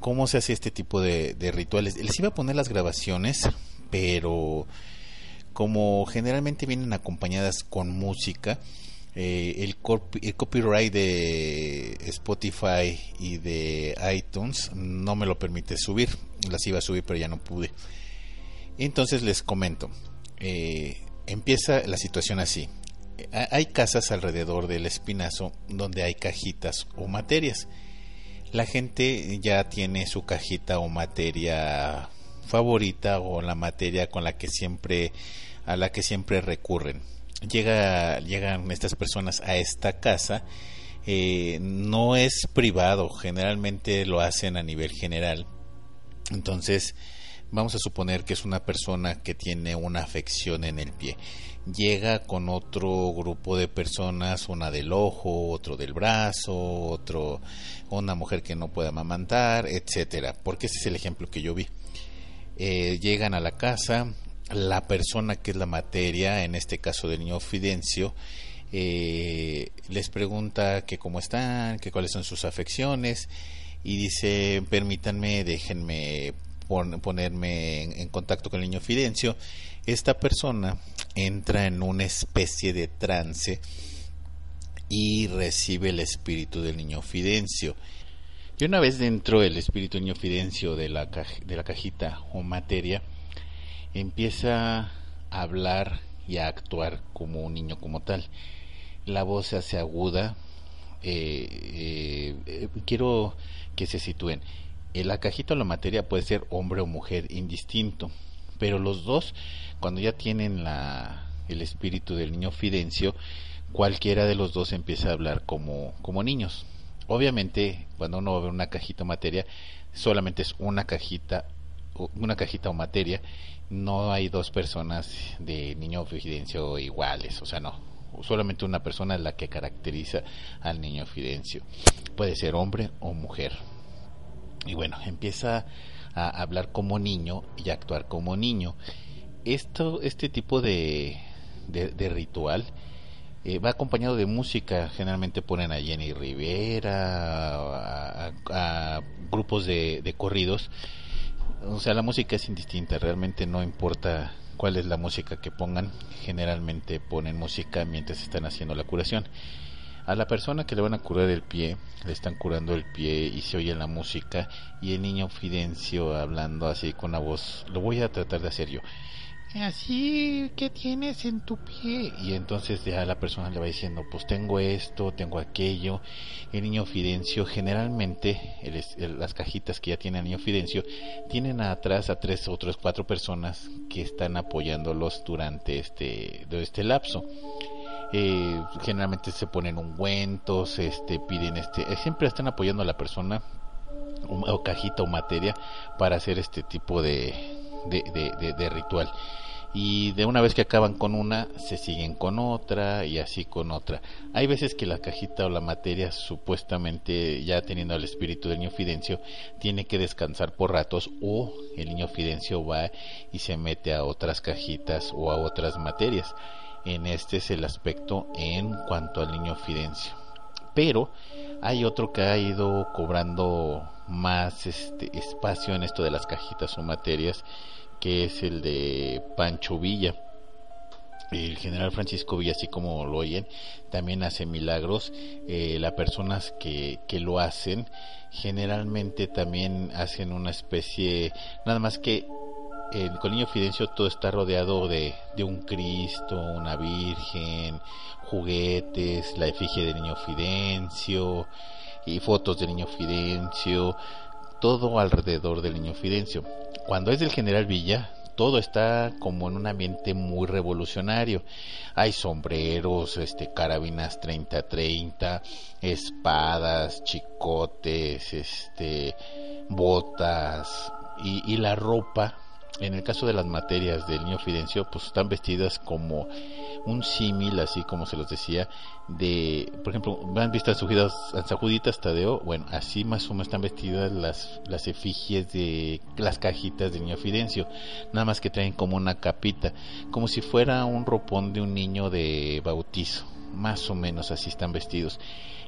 ¿Cómo se hace este tipo de, de rituales? Les iba a poner las grabaciones, pero como generalmente vienen acompañadas con música, eh, el, el, copyright de Spotify y de iTunes no me lo permite subir. Las iba a subir, pero ya no pude. Entonces les comento. Eh, empieza la situación así. Hay casas alrededor del espinazo donde hay cajitas o materias. La gente ya tiene su cajita o materia favorita o la materia con la que siempre a la que siempre recurren llega, llegan estas personas a esta casa, eh, no es privado, generalmente lo hacen a nivel general. Entonces, vamos a suponer que es una persona que tiene una afección en el pie. Llega con otro grupo de personas, una del ojo, otro del brazo, otro una mujer que no puede amamantar, etcétera, porque ese es el ejemplo que yo vi. Eh, llegan a la casa, la persona que es la materia, en este caso del niño Fidencio, eh, les pregunta que cómo están, que cuáles son sus afecciones y dice, permítanme, déjenme ponerme en, contacto con el niño Fidencio. Esta persona entra en una especie de trance y recibe el espíritu del niño Fidencio. Y una vez dentro del espíritu niño Fidencio de la, de la cajita o materia, empieza a hablar y a actuar como un niño como tal. La voz se hace aguda. Eh, eh, eh, quiero que se sitúen. En la cajita o la materia puede ser hombre o mujer indistinto, pero los dos, cuando ya tienen la, el espíritu del niño Fidencio, cualquiera de los dos empieza a hablar como, como niños. Obviamente, cuando uno ve una cajita o materia, solamente es una cajita, una cajita o materia no hay dos personas de niño Fidencio iguales, o sea, no. Solamente una persona es la que caracteriza al niño Fidencio. Puede ser hombre o mujer. Y bueno, empieza a hablar como niño y a actuar como niño. Esto, este tipo de, de, ritual eh, va acompañado de música. Generalmente ponen a Jenny Rivera, a, grupos de, de corridos o sea, la música es indistinta, realmente no importa cuál es la música que pongan, generalmente ponen música mientras están haciendo la curación. A la persona que le van a curar el pie, le están curando el pie y se oye la música y el niño Fidencio hablando así con la voz, lo voy a tratar de hacer yo así, ¿qué tienes en tu pie? Y entonces ya la persona le va diciendo, pues tengo esto, tengo aquello. El niño Fidencio, generalmente, las cajitas que ya tiene el niño Fidencio, tienen atrás a tres otras cuatro personas que están apoyándolos durante este, este lapso. Eh, generalmente se ponen ungüentos, este, piden este, eh, siempre están apoyando a la persona o cajita o materia para hacer este tipo de, de, ritual y de una vez que acaban con una se siguen con otra y así con otra. Hay veces que la cajita o la materia supuestamente ya teniendo el espíritu del niño Fidencio tiene que descansar por ratos o el niño Fidencio va y se mete a otras cajitas o a otras materias. En este es el aspecto en cuanto al niño Fidencio. Pero hay otro que ha ido cobrando más este espacio en esto de las cajitas o materias que es el de Pancho Villa. El general Francisco Villa, así como lo oyen, también hace milagros. Eh, las personas que, que lo hacen generalmente también hacen una especie, nada más que el niño Fidencio todo está rodeado de, de, un Cristo, una Virgen, juguetes, la efigie del niño Fidencio y fotos del niño Fidencio, todo alrededor del niño Fidencio. Cuando es del general Villa, todo está como en un ambiente muy revolucionario. Hay sombreros, este, carabinas 30-30, espadas, chicotes, este, botas y, y la ropa en el caso de las materias del niño Fidencio, pues están vestidas como un símil, así como se los decía, de, por ejemplo, van vistas sujidas Juditas Tadeo, bueno, así más o menos están vestidas las, las efigies de las cajitas del niño Fidencio, nada más que traen como una capita, como si fuera un ropón de un niño de bautizo, más o menos así están vestidos.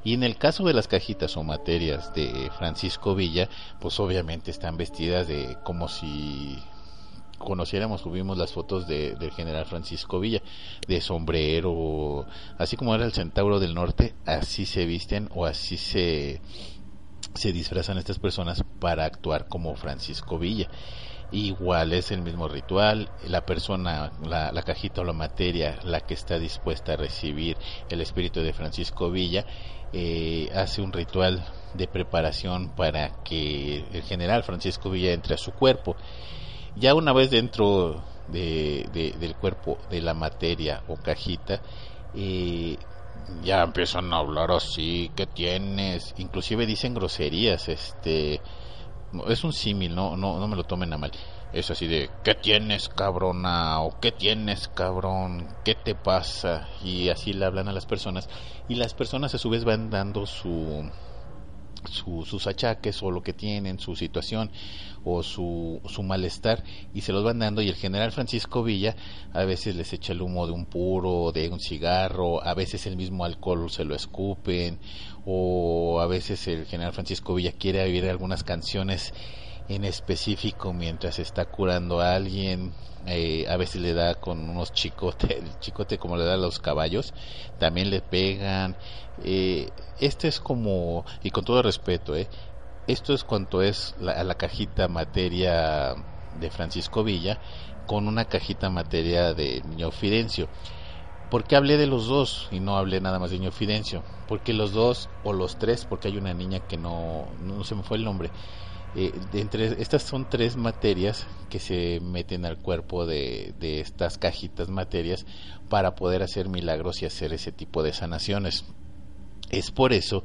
Y en el caso de las cajitas o materias de Francisco Villa, pues obviamente están vestidas de como si conociéramos, subimos las fotos de, del general Francisco Villa, de sombrero, así como era el centauro del norte, así se visten o así se, se disfrazan estas personas para actuar como Francisco Villa. Igual es el mismo ritual, la persona, la, la cajita o la materia, la que está dispuesta a recibir el espíritu de Francisco Villa, eh, hace un ritual de preparación para que el general Francisco Villa entre a su cuerpo ya una vez dentro de, del cuerpo de la materia o cajita, eh, ya empiezan a hablar así, ¿qué tienes? Inclusive dicen groserías, este, es un símil, no, no, no me lo tomen a mal. Es así de, ¿qué tienes, cabrona? ¿O qué tienes, cabrón? ¿Qué te pasa? Y así le hablan a las personas. Y las personas a su vez van dando su, sus achaques o lo que tienen, su situación o su, su malestar y se los van dando y el general Francisco Villa a veces les echa el humo de un puro, de un cigarro, a veces el mismo alcohol se lo escupen o a veces el general Francisco Villa quiere oír algunas canciones en específico mientras está curando a alguien eh, a veces le da con unos chicotes, el chicote como le da a los caballos, también le pegan. Eh, este es como, y con todo respeto, eh, esto es cuanto es la, la cajita materia de Francisco Villa con una cajita materia de Niño Fidencio. ¿Por qué hablé de los dos y no hablé nada más de Niño Fidencio? Porque los dos o los tres, porque hay una niña que no, no se me fue el nombre, eh, entre estas son tres materias que se meten al cuerpo de, de, estas cajitas materias para poder hacer milagros y hacer ese tipo de sanaciones. Es por eso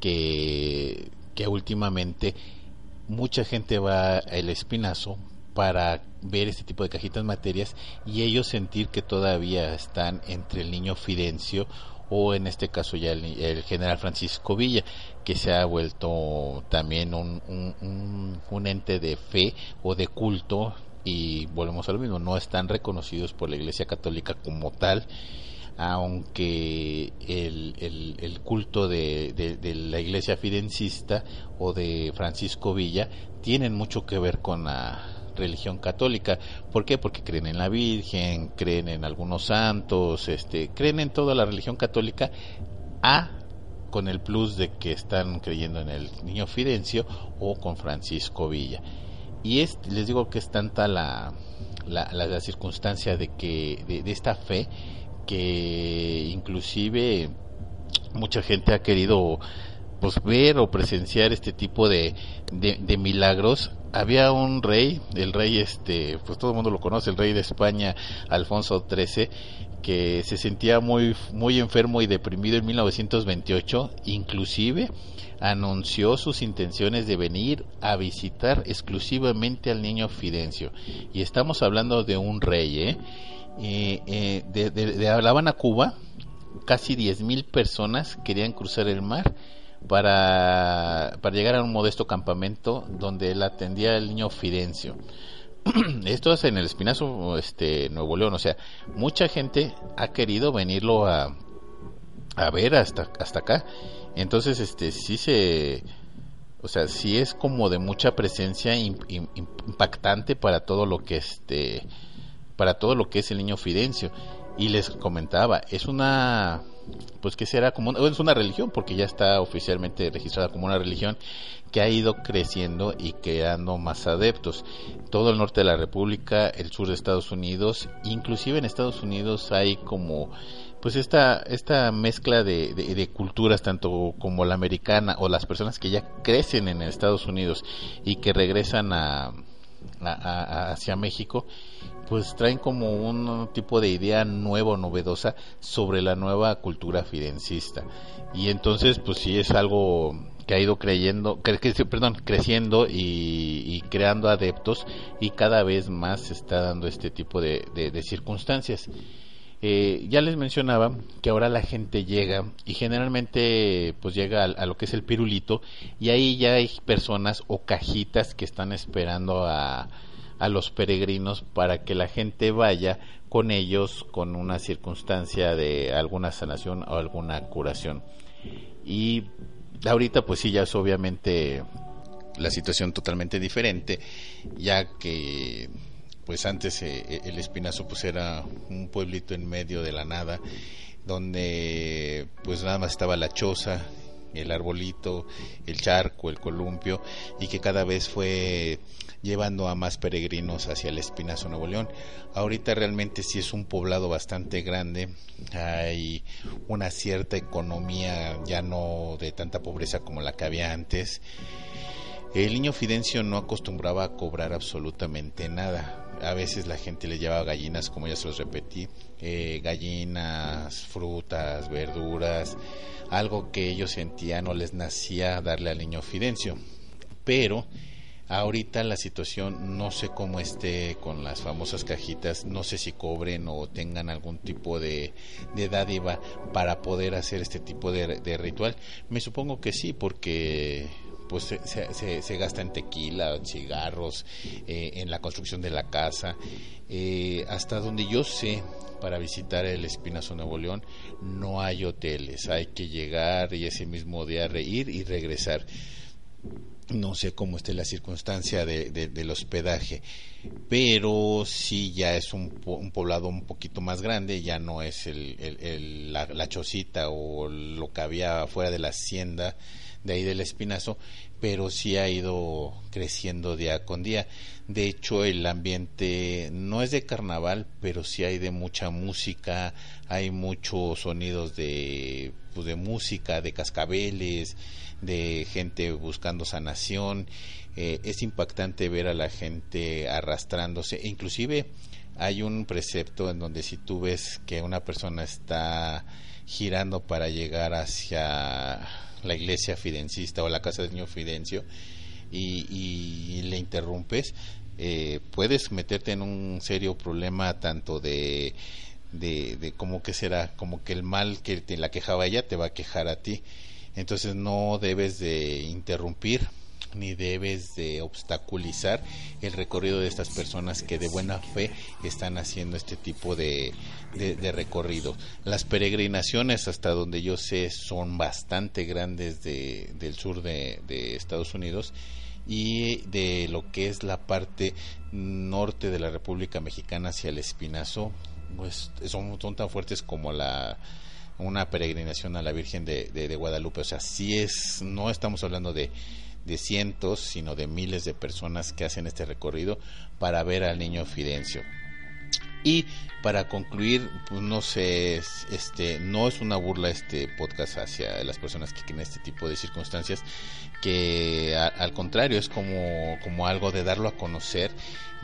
que, que últimamente mucha gente va al espinazo para ver este tipo de cajitas materias y ellos sentir que todavía están entre el niño Fidencio o en este caso ya el, general Francisco Villa, que se ha vuelto también un, un, un, ente de fe o de culto y volvemos a lo mismo, no están reconocidos por la Iglesia Católica como tal, aunque el, el, culto de, de, de, la Iglesia Fidencista o de Francisco Villa tienen mucho que ver con la religión católica. ¿Por qué? Porque creen en la Virgen, creen en algunos santos, este, creen en toda la religión católica a con el plus de que están creyendo en el niño Fidencio o con Francisco Villa. Y es, les digo que es tanta la, la, la, circunstancia de que de, de, esta fe que inclusive mucha gente ha querido pues ver o presenciar este tipo de, de, milagros había un rey, el rey este, pues todo el mundo lo conoce, el rey de España, Alfonso XIII, que se sentía muy, muy enfermo y deprimido en 1928, inclusive anunció sus intenciones de venir a visitar exclusivamente al niño Fidencio. Y estamos hablando de un rey, ¿eh? eh, de, de, de Cuba, casi 10.000 personas querían cruzar el mar para, para llegar a un modesto campamento donde él atendía al niño Fidencio. [CLEARS THROAT] Esto es en el Espinazo, este, Nuevo León. O sea, mucha gente ha querido venirlo a, a ver hasta, hasta acá. Entonces, este, sí se, o sea, sí es como de mucha presencia impactante para todo lo que este, para todo lo que es el niño Fidencio. Y les comentaba, es una pues que será como es una religión porque ya está oficialmente registrada como una religión que ha ido creciendo y creando más adeptos. Todo el norte de la República, el sur de Estados Unidos, inclusive en Estados Unidos hay como pues esta esta mezcla de, culturas tanto como la americana o las personas que ya crecen en Estados Unidos y que regresan a, a hacia México pues traen como un tipo de idea nueva, novedosa sobre la nueva cultura fidencista. Y entonces, pues sí es algo que ha ido creyendo, perdón, creciendo y, creando adeptos y cada vez más se está dando este tipo de, circunstancias. Eh, ya les mencionaba que ahora la gente llega y generalmente pues llega a, lo que es el pirulito y ahí ya hay personas o cajitas que están esperando a, a los peregrinos para que la gente vaya con ellos con una circunstancia de alguna sanación o alguna curación. Y ahorita pues sí ya es obviamente la situación totalmente diferente, ya que pues antes eh, el Espinazo pues era un pueblito en medio de la nada, donde pues nada más estaba la choza, el arbolito, el charco, el columpio, y que cada vez fue llevando a más peregrinos hacia el Espinazo Nuevo León. Ahorita realmente sí es un poblado bastante grande, hay una cierta economía ya no de tanta pobreza como la que había antes. El niño Fidencio no acostumbraba a cobrar absolutamente nada. A veces la gente le llevaba gallinas, como ya se los repetí, eh, gallinas, frutas, verduras, algo que ellos sentían o les nacía darle al niño Fidencio. Pero Ahorita la situación no sé cómo esté con las famosas cajitas, no sé si cobren o tengan algún tipo de, dádiva para poder hacer este tipo de, ritual. Me supongo que sí, porque pues se, se, gasta en tequila, en cigarros, eh, en la construcción de la casa. Eh, hasta donde yo sé, para visitar el Espinazo Nuevo León, no hay hoteles. Hay que llegar y ese mismo día reír y regresar no sé cómo esté la circunstancia de, del hospedaje, pero sí ya es un, un, poblado un poquito más grande, ya no es el, la, la, chocita o lo que había fuera de la hacienda de ahí del Espinazo, pero sí ha ido creciendo día con día. De hecho, el ambiente no es de carnaval, pero sí hay de mucha música, hay muchos sonidos de, pues, de música, de cascabeles, de gente buscando sanación. Eh, es impactante ver a la gente arrastrándose. E inclusive hay un precepto en donde si tú ves que una persona está girando para llegar hacia la iglesia fidencista o la casa del niño Fidencio y, le interrumpes, eh, puedes meterte en un serio problema tanto de de, cómo que será, como que el mal que te la quejaba ella te va a quejar a ti. Entonces no debes de interrumpir ni debes de obstaculizar el recorrido de estas personas que de buena fe están haciendo este tipo de, recorrido. Las peregrinaciones, hasta donde yo sé, son bastante grandes de, del sur de, Estados Unidos y de lo que es la parte norte de la República Mexicana hacia el Espinazo, pues son tan fuertes como la una peregrinación a la Virgen de, de, Guadalupe. O sea, sí es, no estamos hablando de, de cientos, sino de miles de personas que hacen este recorrido para ver al niño Fidencio. Y para concluir, pues no sé, este, no es una burla este podcast hacia las personas que tienen este tipo de circunstancias, que al contrario es como, como algo de darlo a conocer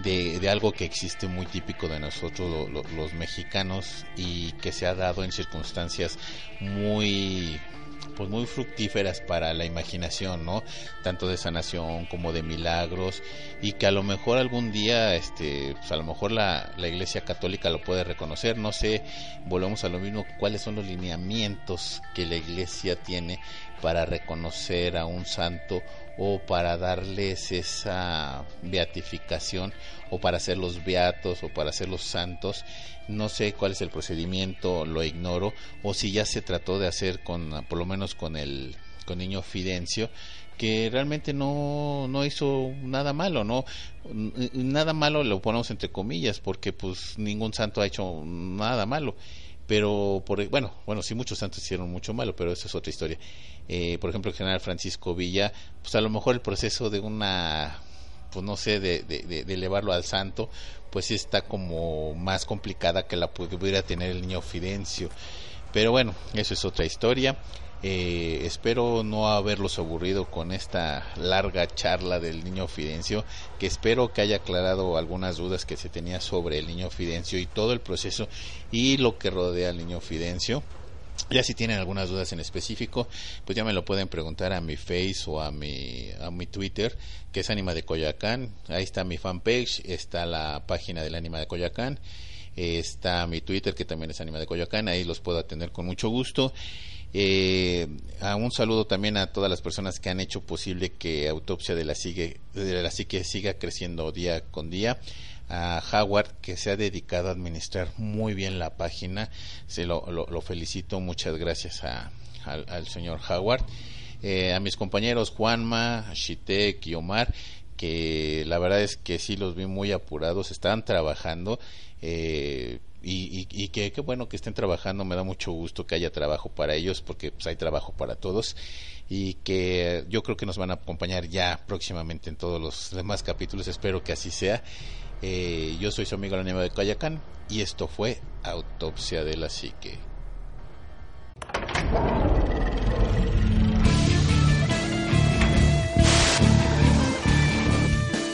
de, algo que existe muy típico de nosotros los mexicanos y que se ha dado en circunstancias muy pues muy fructíferas para la imaginación, ¿no? Tanto de sanación como de milagros y que a lo mejor algún día, este, pues a lo mejor la, la Iglesia Católica lo puede reconocer, no sé, volvemos a lo mismo, cuáles son los lineamientos que la Iglesia tiene para reconocer a un santo o para darles esa beatificación o para hacerlos beatos o para hacerlos santos. No sé cuál es el procedimiento, lo ignoro, o si ya se trató de hacer con, por lo menos con el con niño Fidencio, que realmente no, no hizo nada malo, ¿no? Nada malo lo ponemos entre comillas, porque pues ningún santo ha hecho nada malo pero por, bueno, bueno, sí muchos santos hicieron mucho malo, pero eso es otra historia. Eh, por ejemplo, el general Francisco Villa, pues a lo mejor el proceso de una, pues no sé, de, de, elevarlo al santo, pues está como más complicada que la pudiera tener el niño Fidencio. Pero bueno, eso es otra historia. Eh, espero no haberlos aburrido con esta larga charla del niño Fidencio, que espero que haya aclarado algunas dudas que se tenía sobre el niño Fidencio y todo el proceso y lo que rodea al niño Fidencio. Ya si tienen algunas dudas en específico, pues ya me lo pueden preguntar a mi Face o a mi, a mi Twitter, que es Anima de Coyacán. Ahí está mi fanpage, está la página del Anima de Coyacán, está mi Twitter, que también es Anima de Coyacán. Ahí los puedo atender con mucho gusto. Eh, a un saludo también a todas las personas que han hecho posible que Autopsia de la, sigue, de la Psique siga creciendo día con día a Howard que se ha dedicado a administrar muy bien la página. Se lo, lo, felicito, muchas gracias a, al, señor Howard. Eh, a mis compañeros Juanma, Shitek y Omar, que la verdad es que sí los vi muy apurados, están trabajando. Eh, y, que qué bueno que estén trabajando, me da mucho gusto que haya trabajo para ellos, porque pues, hay trabajo para todos y que yo creo que nos van a acompañar ya próximamente en todos los demás capítulos, espero que así sea eh, yo soy su amigo el de Cayacán y esto fue Autopsia de la Psique.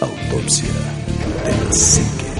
Autopsia de la Psique.